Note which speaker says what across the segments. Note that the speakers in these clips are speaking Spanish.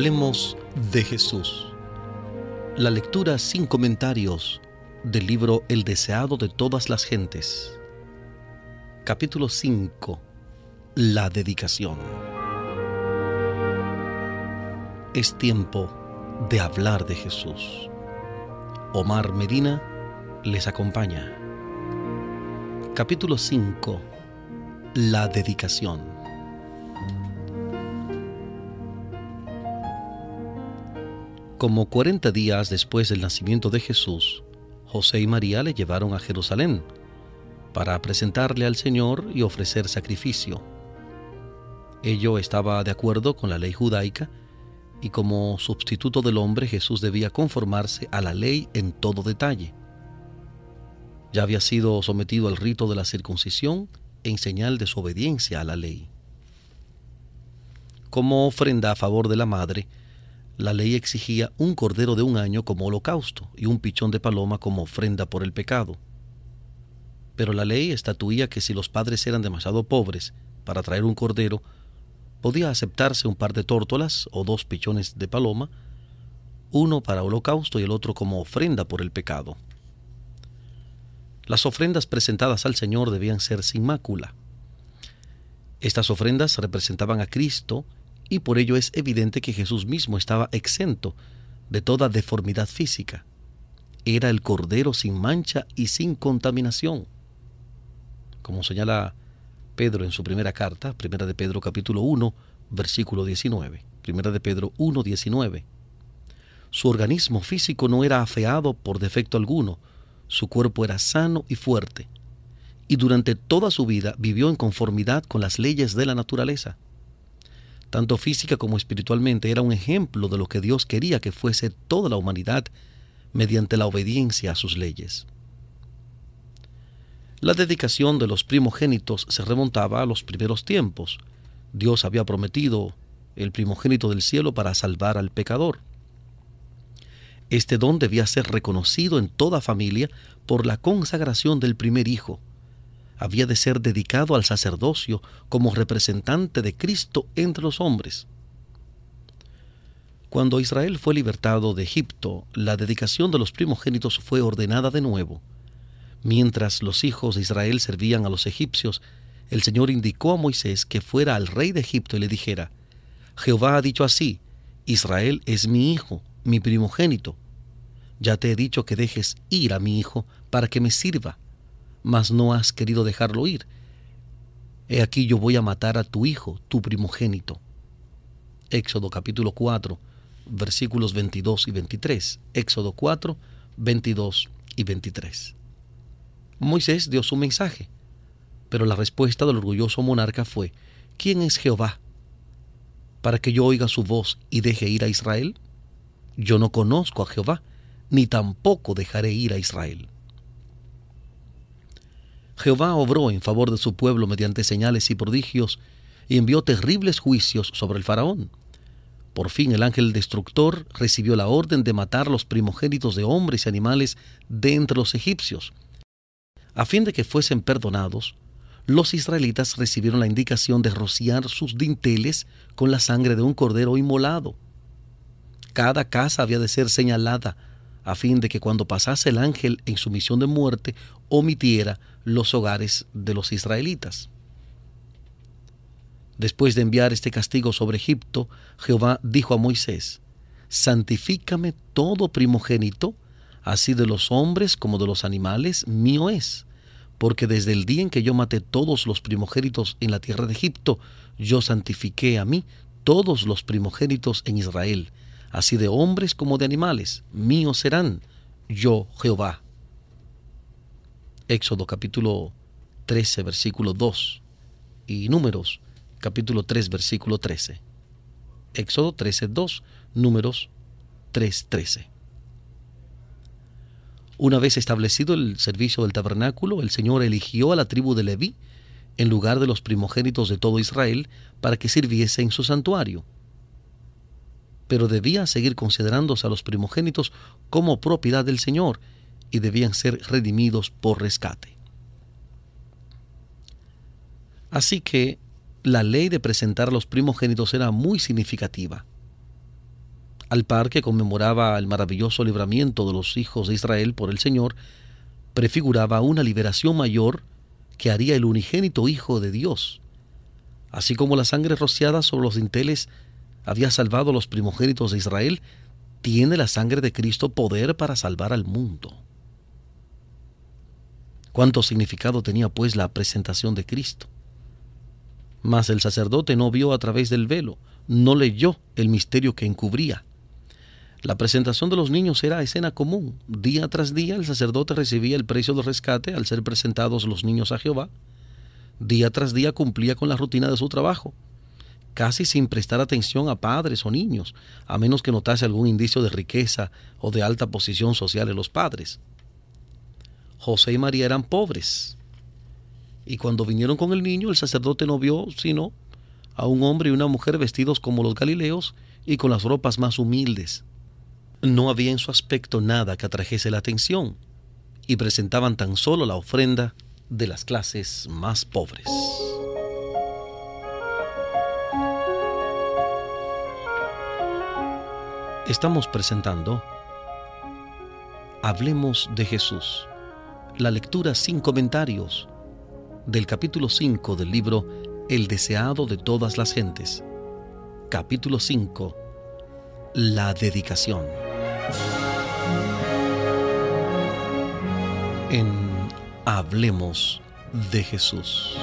Speaker 1: Hablemos de Jesús. La lectura sin comentarios del libro El deseado de todas las gentes. Capítulo 5. La dedicación. Es tiempo de hablar de Jesús. Omar Medina les acompaña. Capítulo 5. La dedicación. Como 40 días después del nacimiento de Jesús, José y María le llevaron a Jerusalén para presentarle al Señor y ofrecer sacrificio. Ello estaba de acuerdo con la ley judaica y como sustituto del hombre Jesús debía conformarse a la ley en todo detalle. Ya había sido sometido al rito de la circuncisión en señal de su obediencia a la ley. Como ofrenda a favor de la madre, la ley exigía un cordero de un año como holocausto y un pichón de paloma como ofrenda por el pecado. Pero la ley estatuía que si los padres eran demasiado pobres para traer un cordero, podía aceptarse un par de tórtolas o dos pichones de paloma, uno para holocausto y el otro como ofrenda por el pecado. Las ofrendas presentadas al Señor debían ser sin mácula. Estas ofrendas representaban a Cristo y por ello es evidente que Jesús mismo estaba exento de toda deformidad física. Era el Cordero sin mancha y sin contaminación. Como señala Pedro en su primera carta, primera de Pedro capítulo 1, versículo 19. Primera de Pedro 1, 19. Su organismo físico no era afeado por defecto alguno, su cuerpo era sano y fuerte, y durante toda su vida vivió en conformidad con las leyes de la naturaleza tanto física como espiritualmente, era un ejemplo de lo que Dios quería que fuese toda la humanidad mediante la obediencia a sus leyes. La dedicación de los primogénitos se remontaba a los primeros tiempos. Dios había prometido el primogénito del cielo para salvar al pecador. Este don debía ser reconocido en toda familia por la consagración del primer hijo, había de ser dedicado al sacerdocio como representante de Cristo entre los hombres. Cuando Israel fue libertado de Egipto, la dedicación de los primogénitos fue ordenada de nuevo. Mientras los hijos de Israel servían a los egipcios, el Señor indicó a Moisés que fuera al rey de Egipto y le dijera, Jehová ha dicho así, Israel es mi hijo, mi primogénito. Ya te he dicho que dejes ir a mi hijo para que me sirva mas no has querido dejarlo ir. He aquí yo voy a matar a tu hijo, tu primogénito. Éxodo capítulo 4, versículos 22 y 23. Éxodo 4, 22 y 23. Moisés dio su mensaje, pero la respuesta del orgulloso monarca fue, ¿quién es Jehová? Para que yo oiga su voz y deje ir a Israel. Yo no conozco a Jehová, ni tampoco dejaré ir a Israel. Jehová obró en favor de su pueblo mediante señales y prodigios y envió terribles juicios sobre el faraón. Por fin el ángel destructor recibió la orden de matar los primogénitos de hombres y animales de entre los egipcios. A fin de que fuesen perdonados, los israelitas recibieron la indicación de rociar sus dinteles con la sangre de un cordero inmolado. Cada casa había de ser señalada a fin de que cuando pasase el ángel en su misión de muerte omitiera los hogares de los israelitas. Después de enviar este castigo sobre Egipto, Jehová dijo a Moisés, Santifícame todo primogénito, así de los hombres como de los animales, mío es, porque desde el día en que yo maté todos los primogénitos en la tierra de Egipto, yo santifiqué a mí todos los primogénitos en Israel, así de hombres como de animales, míos serán, yo Jehová. Éxodo capítulo 13, versículo 2 y Números capítulo 3, versículo 13. Éxodo 13, 2, Números 3, 13. Una vez establecido el servicio del tabernáculo, el Señor eligió a la tribu de Leví en lugar de los primogénitos de todo Israel para que sirviese en su santuario pero debía seguir considerándose a los primogénitos como propiedad del Señor y debían ser redimidos por rescate. Así que la ley de presentar a los primogénitos era muy significativa. al par que conmemoraba el maravilloso libramiento de los hijos de Israel por el Señor, prefiguraba una liberación mayor que haría el unigénito Hijo de Dios. Así como la sangre rociada sobre los dinteles había salvado a los primogénitos de Israel, tiene la sangre de Cristo poder para salvar al mundo. ¿Cuánto significado tenía pues la presentación de Cristo? Mas el sacerdote no vio a través del velo, no leyó el misterio que encubría. La presentación de los niños era escena común. Día tras día el sacerdote recibía el precio del rescate al ser presentados los niños a Jehová. Día tras día cumplía con la rutina de su trabajo, casi sin prestar atención a padres o niños, a menos que notase algún indicio de riqueza o de alta posición social en los padres. José y María eran pobres, y cuando vinieron con el niño, el sacerdote no vio sino a un hombre y una mujer vestidos como los galileos y con las ropas más humildes. No había en su aspecto nada que atrajese la atención, y presentaban tan solo la ofrenda de las clases más pobres. Estamos presentando Hablemos de Jesús, la lectura sin comentarios del capítulo 5 del libro El deseado de todas las gentes. Capítulo 5. La dedicación. En Hablemos de Jesús.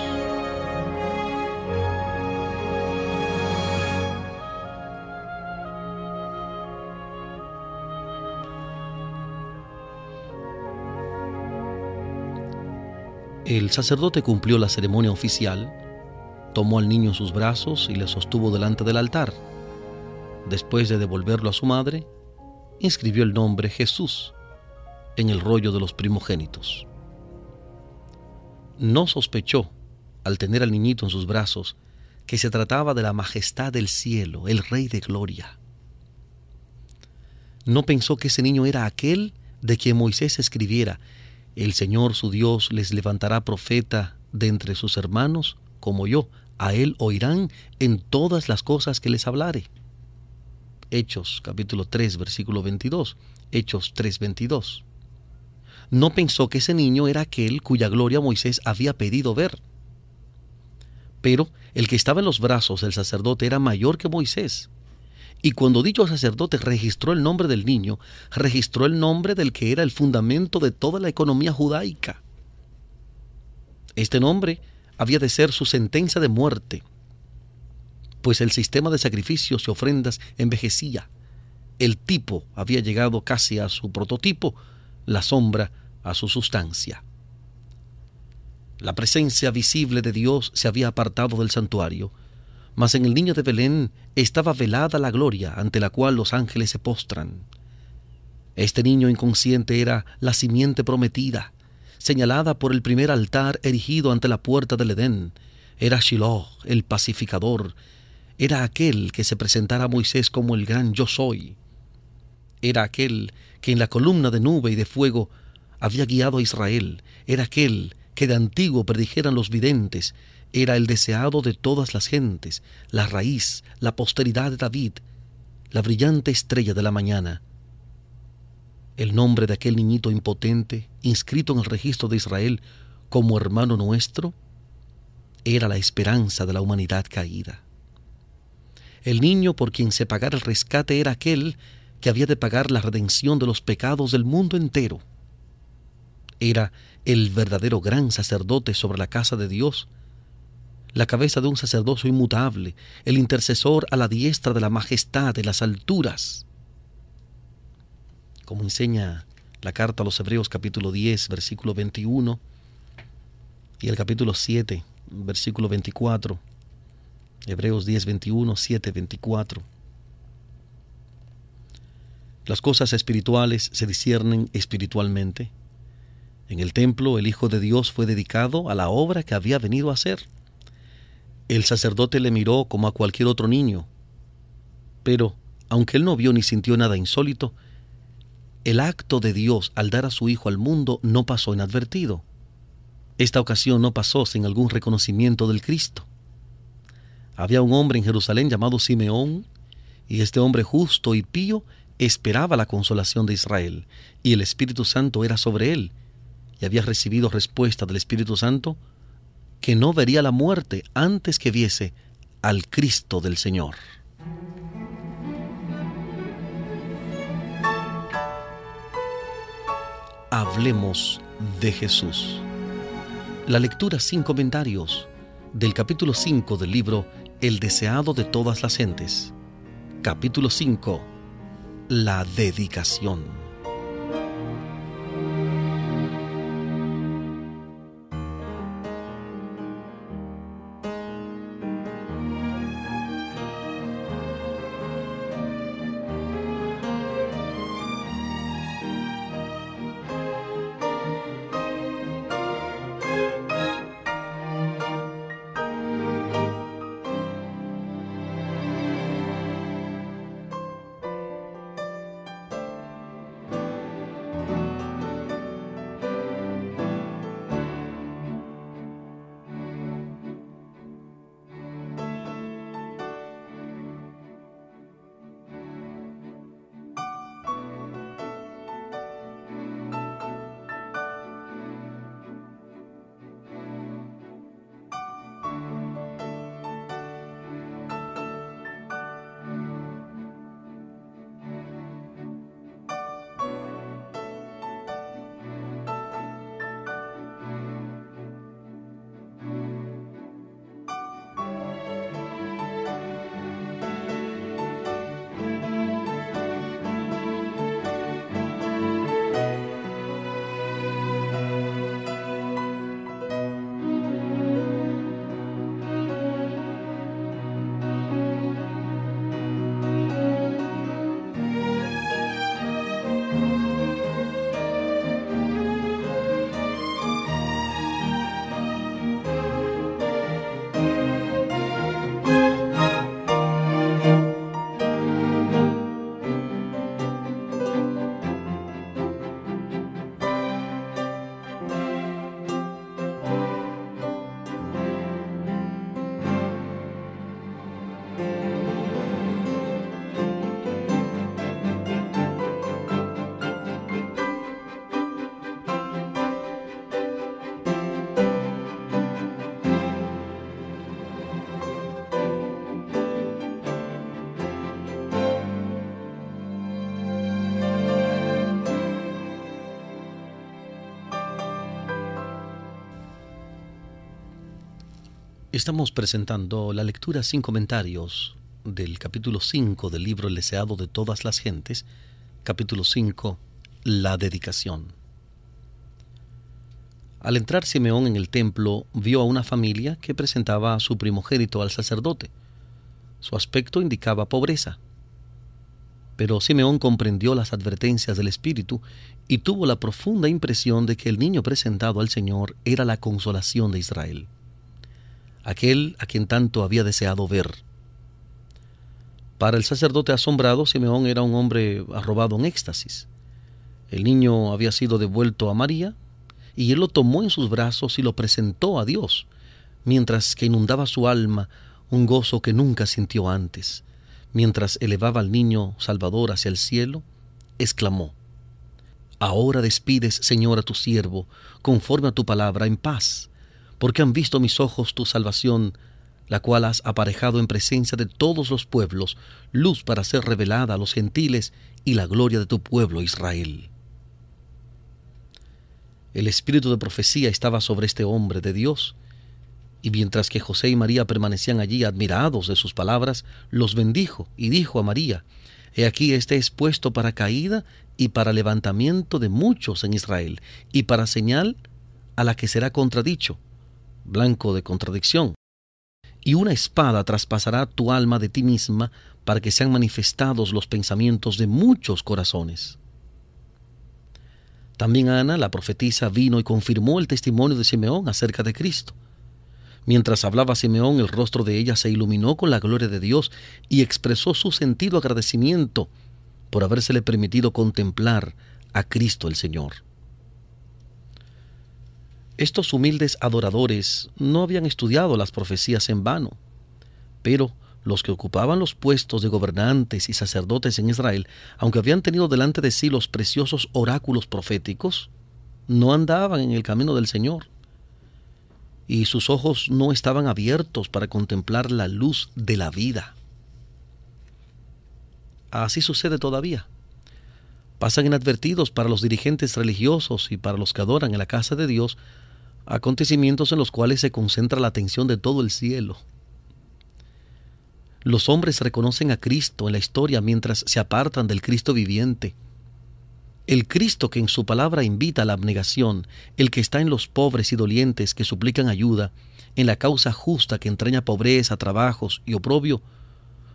Speaker 1: El sacerdote cumplió la ceremonia oficial, tomó al niño en sus brazos y le sostuvo delante del altar. Después de devolverlo a su madre, inscribió el nombre Jesús en el rollo de los primogénitos. No sospechó, al tener al niñito en sus brazos, que se trataba de la majestad del cielo, el Rey de Gloria. No pensó que ese niño era aquel de quien Moisés escribiera, el Señor su Dios les levantará profeta de entre sus hermanos, como yo, a él oirán en todas las cosas que les hablare. Hechos capítulo 3 versículo 22. Hechos 3 22. No pensó que ese niño era aquel cuya gloria Moisés había pedido ver. Pero el que estaba en los brazos del sacerdote era mayor que Moisés, y cuando dicho sacerdote registró el nombre del niño, registró el nombre del que era el fundamento de toda la economía judaica. Este nombre había de ser su sentencia de muerte, pues el sistema de sacrificios y ofrendas envejecía. El tipo había llegado casi a su prototipo, la sombra a su sustancia. La presencia visible de Dios se había apartado del santuario, mas en el niño de Belén estaba velada la gloria ante la cual los ángeles se postran. Este niño inconsciente era la simiente prometida, señalada por el primer altar erigido ante la puerta del Edén. Era Shiloh, el pacificador. Era aquel que se presentara a Moisés como el gran yo soy. Era aquel que en la columna de nube y de fuego había guiado a Israel. Era aquel que de antiguo predijeran los videntes era el deseado de todas las gentes, la raíz, la posteridad de David, la brillante estrella de la mañana. El nombre de aquel niñito impotente, inscrito en el registro de Israel como hermano nuestro, era la esperanza de la humanidad caída. El niño por quien se pagara el rescate era aquel que había de pagar la redención de los pecados del mundo entero. Era el verdadero gran sacerdote sobre la casa de Dios, la cabeza de un sacerdocio inmutable, el intercesor a la diestra de la majestad de las alturas. Como enseña la carta a los Hebreos capítulo 10, versículo 21, y el capítulo 7, versículo 24. Hebreos 10, 21, 7, 24. Las cosas espirituales se disciernen espiritualmente. En el templo el Hijo de Dios fue dedicado a la obra que había venido a hacer. El sacerdote le miró como a cualquier otro niño, pero, aunque él no vio ni sintió nada insólito, el acto de Dios al dar a su Hijo al mundo no pasó inadvertido. Esta ocasión no pasó sin algún reconocimiento del Cristo. Había un hombre en Jerusalén llamado Simeón, Y este hombre justo y pío esperaba la consolación de Israel, y el Espíritu Santo era sobre él, y había recibido respuesta del Espíritu Santo que no vería la muerte antes que viese al Cristo del Señor. Hablemos de Jesús. La lectura sin comentarios del capítulo 5 del libro El deseado de todas las gentes. Capítulo 5. La dedicación. Estamos presentando la lectura sin comentarios del capítulo 5 del libro El deseado de todas las gentes, capítulo 5, la dedicación. Al entrar Simeón en el templo, vio a una familia que presentaba a su primogénito al sacerdote. Su aspecto indicaba pobreza. Pero Simeón comprendió las advertencias del Espíritu y tuvo la profunda impresión de que el niño presentado al Señor era la consolación de Israel aquel a quien tanto había deseado ver. Para el sacerdote asombrado, Simeón era un hombre arrobado en éxtasis. El niño había sido devuelto a María, y él lo tomó en sus brazos y lo presentó a Dios, mientras que inundaba su alma un gozo que nunca sintió antes. Mientras elevaba al niño Salvador hacia el cielo, exclamó, Ahora despides, Señor, a tu siervo, conforme a tu palabra, en paz porque han visto mis ojos tu salvación, la cual has aparejado en presencia de todos los pueblos, luz para ser revelada a los gentiles y la gloria de tu pueblo Israel. El espíritu de profecía estaba sobre este hombre de Dios, y mientras que José y María permanecían allí admirados de sus palabras, los bendijo y dijo a María, He aquí este es puesto para caída y para levantamiento de muchos en Israel, y para señal a la que será contradicho, blanco de contradicción. Y una espada traspasará tu alma de ti misma para que sean manifestados los pensamientos de muchos corazones. También Ana, la profetisa, vino y confirmó el testimonio de Simeón acerca de Cristo. Mientras hablaba Simeón, el rostro de ella se iluminó con la gloria de Dios y expresó su sentido agradecimiento por habérsele permitido contemplar a Cristo el Señor. Estos humildes adoradores no habían estudiado las profecías en vano, pero los que ocupaban los puestos de gobernantes y sacerdotes en Israel, aunque habían tenido delante de sí los preciosos oráculos proféticos, no andaban en el camino del Señor. Y sus ojos no estaban abiertos para contemplar la luz de la vida. Así sucede todavía. Pasan inadvertidos para los dirigentes religiosos y para los que adoran en la casa de Dios acontecimientos en los cuales se concentra la atención de todo el cielo. Los hombres reconocen a Cristo en la historia mientras se apartan del Cristo viviente. El Cristo que en su palabra invita a la abnegación, el que está en los pobres y dolientes que suplican ayuda, en la causa justa que entraña pobreza, trabajos y oprobio,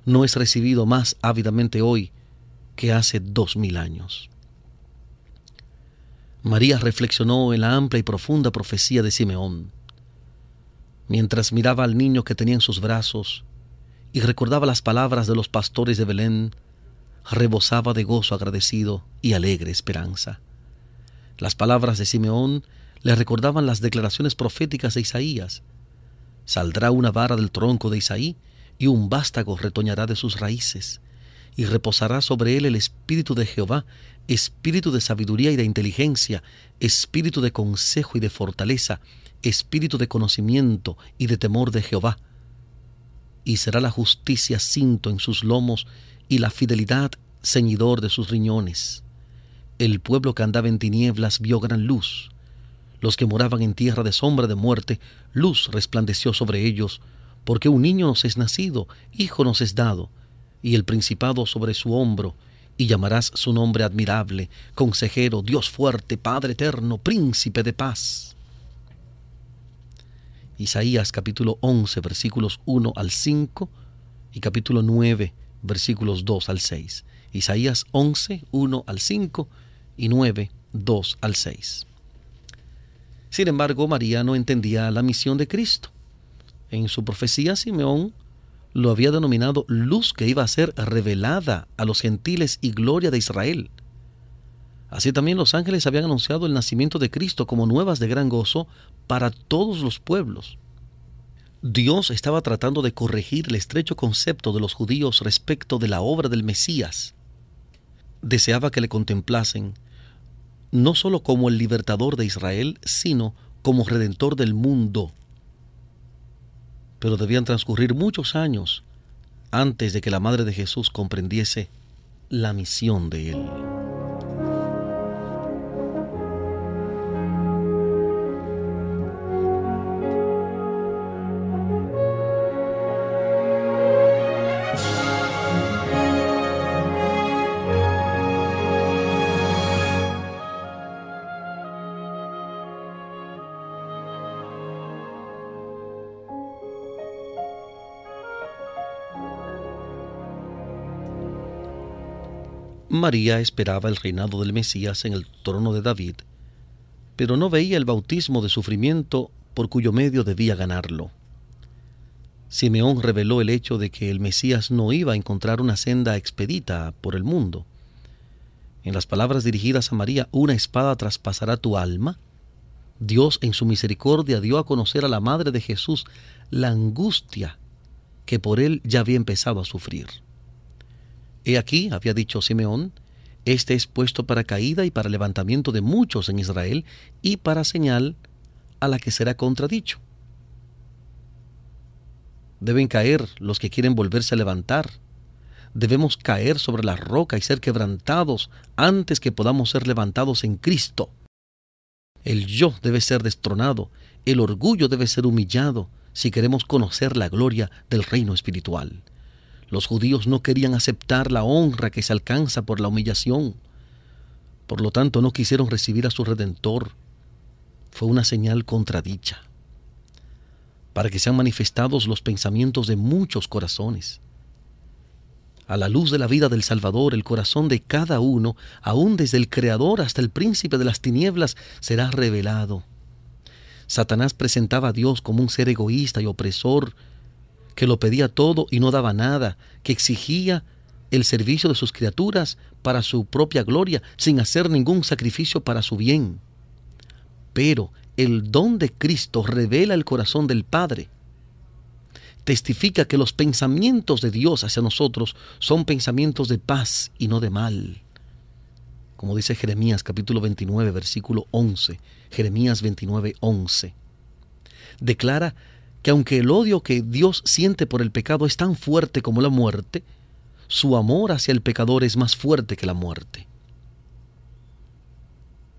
Speaker 1: no es recibido más ávidamente hoy que hace dos mil años. María reflexionó en la amplia y profunda profecía de Simeón. Mientras miraba al niño que tenía en sus brazos, y recordaba las palabras de los pastores de Belén, rebosaba de gozo agradecido y alegre esperanza. Las palabras de Simeón le recordaban las declaraciones proféticas de Isaías. Saldrá una vara del tronco de Isaí y un vástago retoñará de sus raíces, y reposará sobre él el espíritu de Jehová, espíritu de sabiduría y de inteligencia, espíritu de consejo y de fortaleza, espíritu de conocimiento y de temor de Jehová y será la justicia cinto en sus lomos y la fidelidad ceñidor de sus riñones. El pueblo que andaba en tinieblas vio gran luz. Los que moraban en tierra de sombra de muerte, luz resplandeció sobre ellos, porque un niño nos es nacido, hijo nos es dado, y el principado sobre su hombro, y llamarás su nombre admirable, consejero, Dios fuerte, Padre eterno, príncipe de paz. Isaías capítulo 11 versículos 1 al 5 y capítulo 9 versículos 2 al 6. Isaías 11, 1 al 5 y 9, 2 al 6. Sin embargo, María no entendía la misión de Cristo. En su profecía, Simeón lo había denominado luz que iba a ser revelada a los gentiles y gloria de Israel. Así también los ángeles habían anunciado el nacimiento de Cristo como nuevas de gran gozo para todos los pueblos. Dios estaba tratando de corregir el estrecho concepto de los judíos respecto de la obra del Mesías. Deseaba que le contemplasen no sólo como el libertador de Israel, sino como redentor del mundo. Pero debían transcurrir muchos años antes de que la Madre de Jesús comprendiese la misión de él. María esperaba el reinado del Mesías en el trono de David, pero no veía el bautismo de sufrimiento por cuyo medio debía ganarlo. Simeón reveló el hecho de que el Mesías no iba a encontrar una senda expedita por el mundo. En las palabras dirigidas a María, una espada traspasará tu alma. Dios en su misericordia dio a conocer a la Madre de Jesús la angustia que por él ya había empezado a sufrir. He aquí, había dicho Simeón, este es puesto para caída y para levantamiento de muchos en Israel y para señal a la que será contradicho. Deben caer los que quieren volverse a levantar. Debemos caer sobre la roca y ser quebrantados antes que podamos ser levantados en Cristo. El yo debe ser destronado, el orgullo debe ser humillado si queremos conocer la gloria del reino espiritual. Los judíos no querían aceptar la honra que se alcanza por la humillación. Por lo tanto, no quisieron recibir a su Redentor. Fue una señal contradicha para que sean manifestados los pensamientos de muchos corazones. A la luz de la vida del Salvador, el corazón de cada uno, aun desde el Creador hasta el príncipe de las tinieblas, será revelado. Satanás presentaba a Dios como un ser egoísta y opresor, que lo pedía todo y no daba nada, que exigía el servicio de sus criaturas para su propia gloria, sin hacer ningún sacrificio para su bien. Pero el don de Cristo revela el corazón del Padre, testifica que los pensamientos de Dios hacia nosotros son pensamientos de paz y no de mal. Como dice Jeremías capítulo 29, versículo 11. Jeremías 29, 11. Declara que aunque el odio que Dios siente por el pecado es tan fuerte como la muerte, su amor hacia el pecador es más fuerte que la muerte.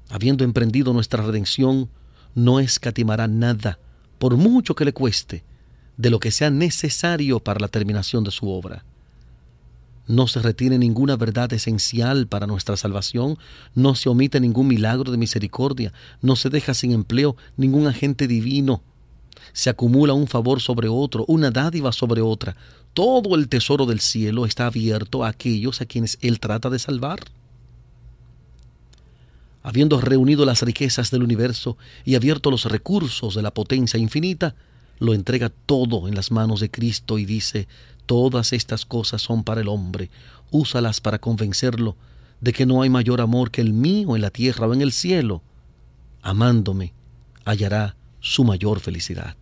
Speaker 1: Habiendo emprendido nuestra redención, no escatimará nada, por mucho que le cueste, de lo que sea necesario para la terminación de su obra. No se retiene ninguna verdad esencial para nuestra salvación, no se omite ningún milagro de misericordia, no se deja sin empleo ningún agente divino. Se acumula un favor sobre otro, una dádiva sobre otra. Todo el tesoro del cielo está abierto a aquellos a quienes Él trata de salvar. Habiendo reunido las riquezas del universo y abierto los recursos de la potencia infinita, lo entrega todo en las manos de Cristo y dice, todas estas cosas son para el hombre, úsalas para convencerlo de que no hay mayor amor que el mío en la tierra o en el cielo. Amándome, hallará su mayor felicidad.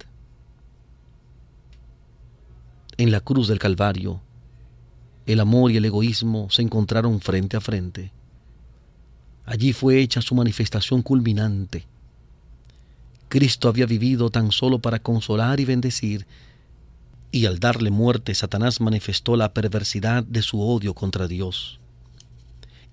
Speaker 1: En la cruz del Calvario, el amor y el egoísmo se encontraron frente a frente. Allí fue hecha su manifestación culminante Cristo había vivido tan solo para consolar y bendecir, y al darle muerte Satanás manifestó la perversidad de su odio contra Dios.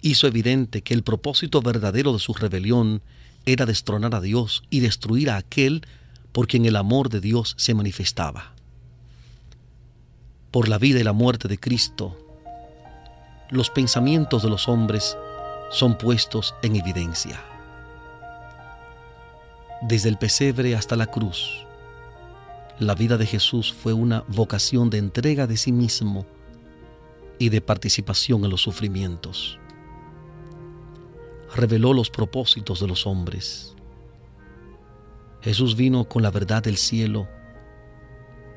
Speaker 1: Hizo evidente que el propósito verdadero de su rebelión era destronar a Dios y destruir a aquel por quien el amor de Dios se manifestaba. Por la vida y la muerte de Cristo, los pensamientos de los hombres son puestos en evidencia desde el pesebre hasta la cruz. La vida de Jesús fue una vocación de entrega de sí mismo y de participación en los sufrimientos. Reveló los propósitos de los hombres. Jesús vino con la verdad del cielo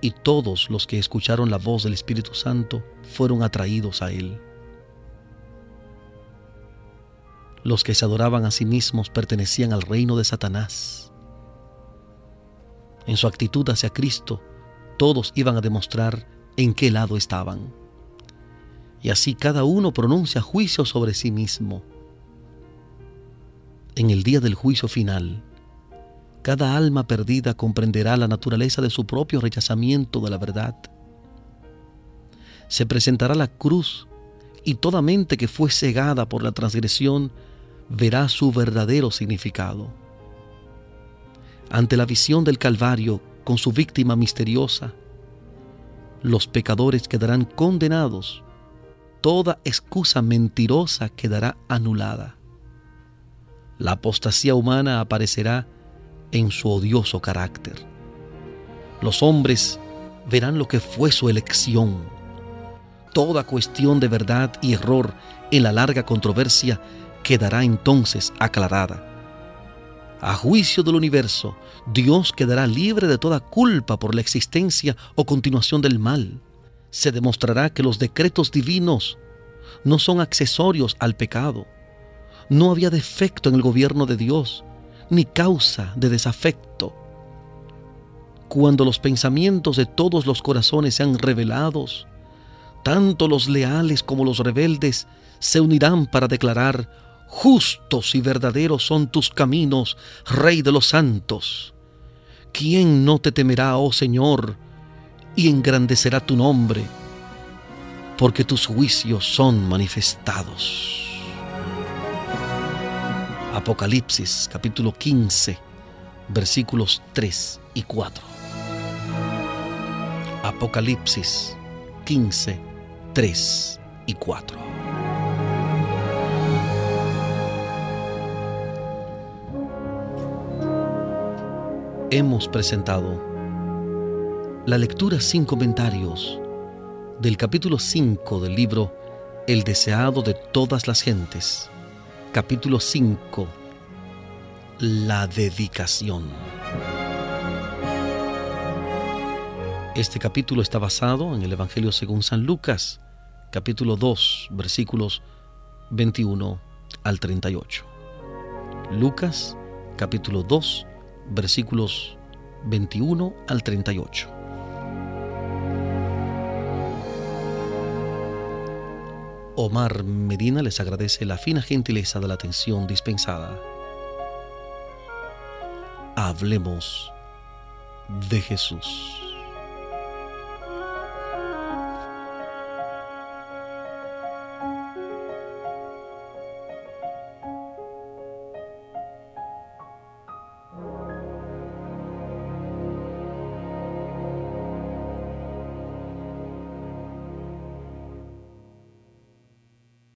Speaker 1: y todos los que escucharon la voz del Espíritu Santo fueron atraídos a Él. Los que se adoraban a sí mismos pertenecían al reino de Satanás en su actitud hacia Cristo, todos iban a demostrar en qué lado estaban. Y así cada uno pronuncia juicio sobre sí mismo. En el día del juicio final, cada alma perdida comprenderá la naturaleza de su propio rechazamiento de la verdad. Se presentará la cruz y toda mente que fue cegada por la transgresión verá su verdadero significado ante la visión del Calvario con su víctima misteriosa, los pecadores quedarán condenados, toda excusa mentirosa quedará anulada. La apostasía humana aparecerá en su odioso carácter. Los hombres verán lo que fue su elección. Toda cuestión de verdad y error en la larga controversia quedará entonces aclarada a juicio del universo, Dios quedará libre de toda culpa por la existencia o continuación del mal. Se demostrará que los decretos divinos no son accesorios al pecado. No había defecto en el gobierno de Dios, ni causa de desafecto. Cuando los pensamientos de todos los corazones sean revelados, tanto los leales como los rebeldes se unirán para declarar, Justos y verdaderos son tus caminos, Rey de los santos. ¿Quién no te temerá, oh Señor, y engrandecerá tu nombre? Porque tus juicios son manifestados. Apocalipsis capítulo 15, versículos 3 y 4. Apocalipsis 15, 3 y 4. hemos presentado la lectura sin comentarios del capítulo 5 del libro El deseado de todas las gentes, capítulo 5, la dedicación. Este capítulo está basado en el Evangelio según San Lucas, capítulo 2, versículos 21 al 38. Lucas, capítulo 2, versículos 21 al 38. Omar Medina les agradece la fina gentileza de la atención dispensada. Hablemos de Jesús.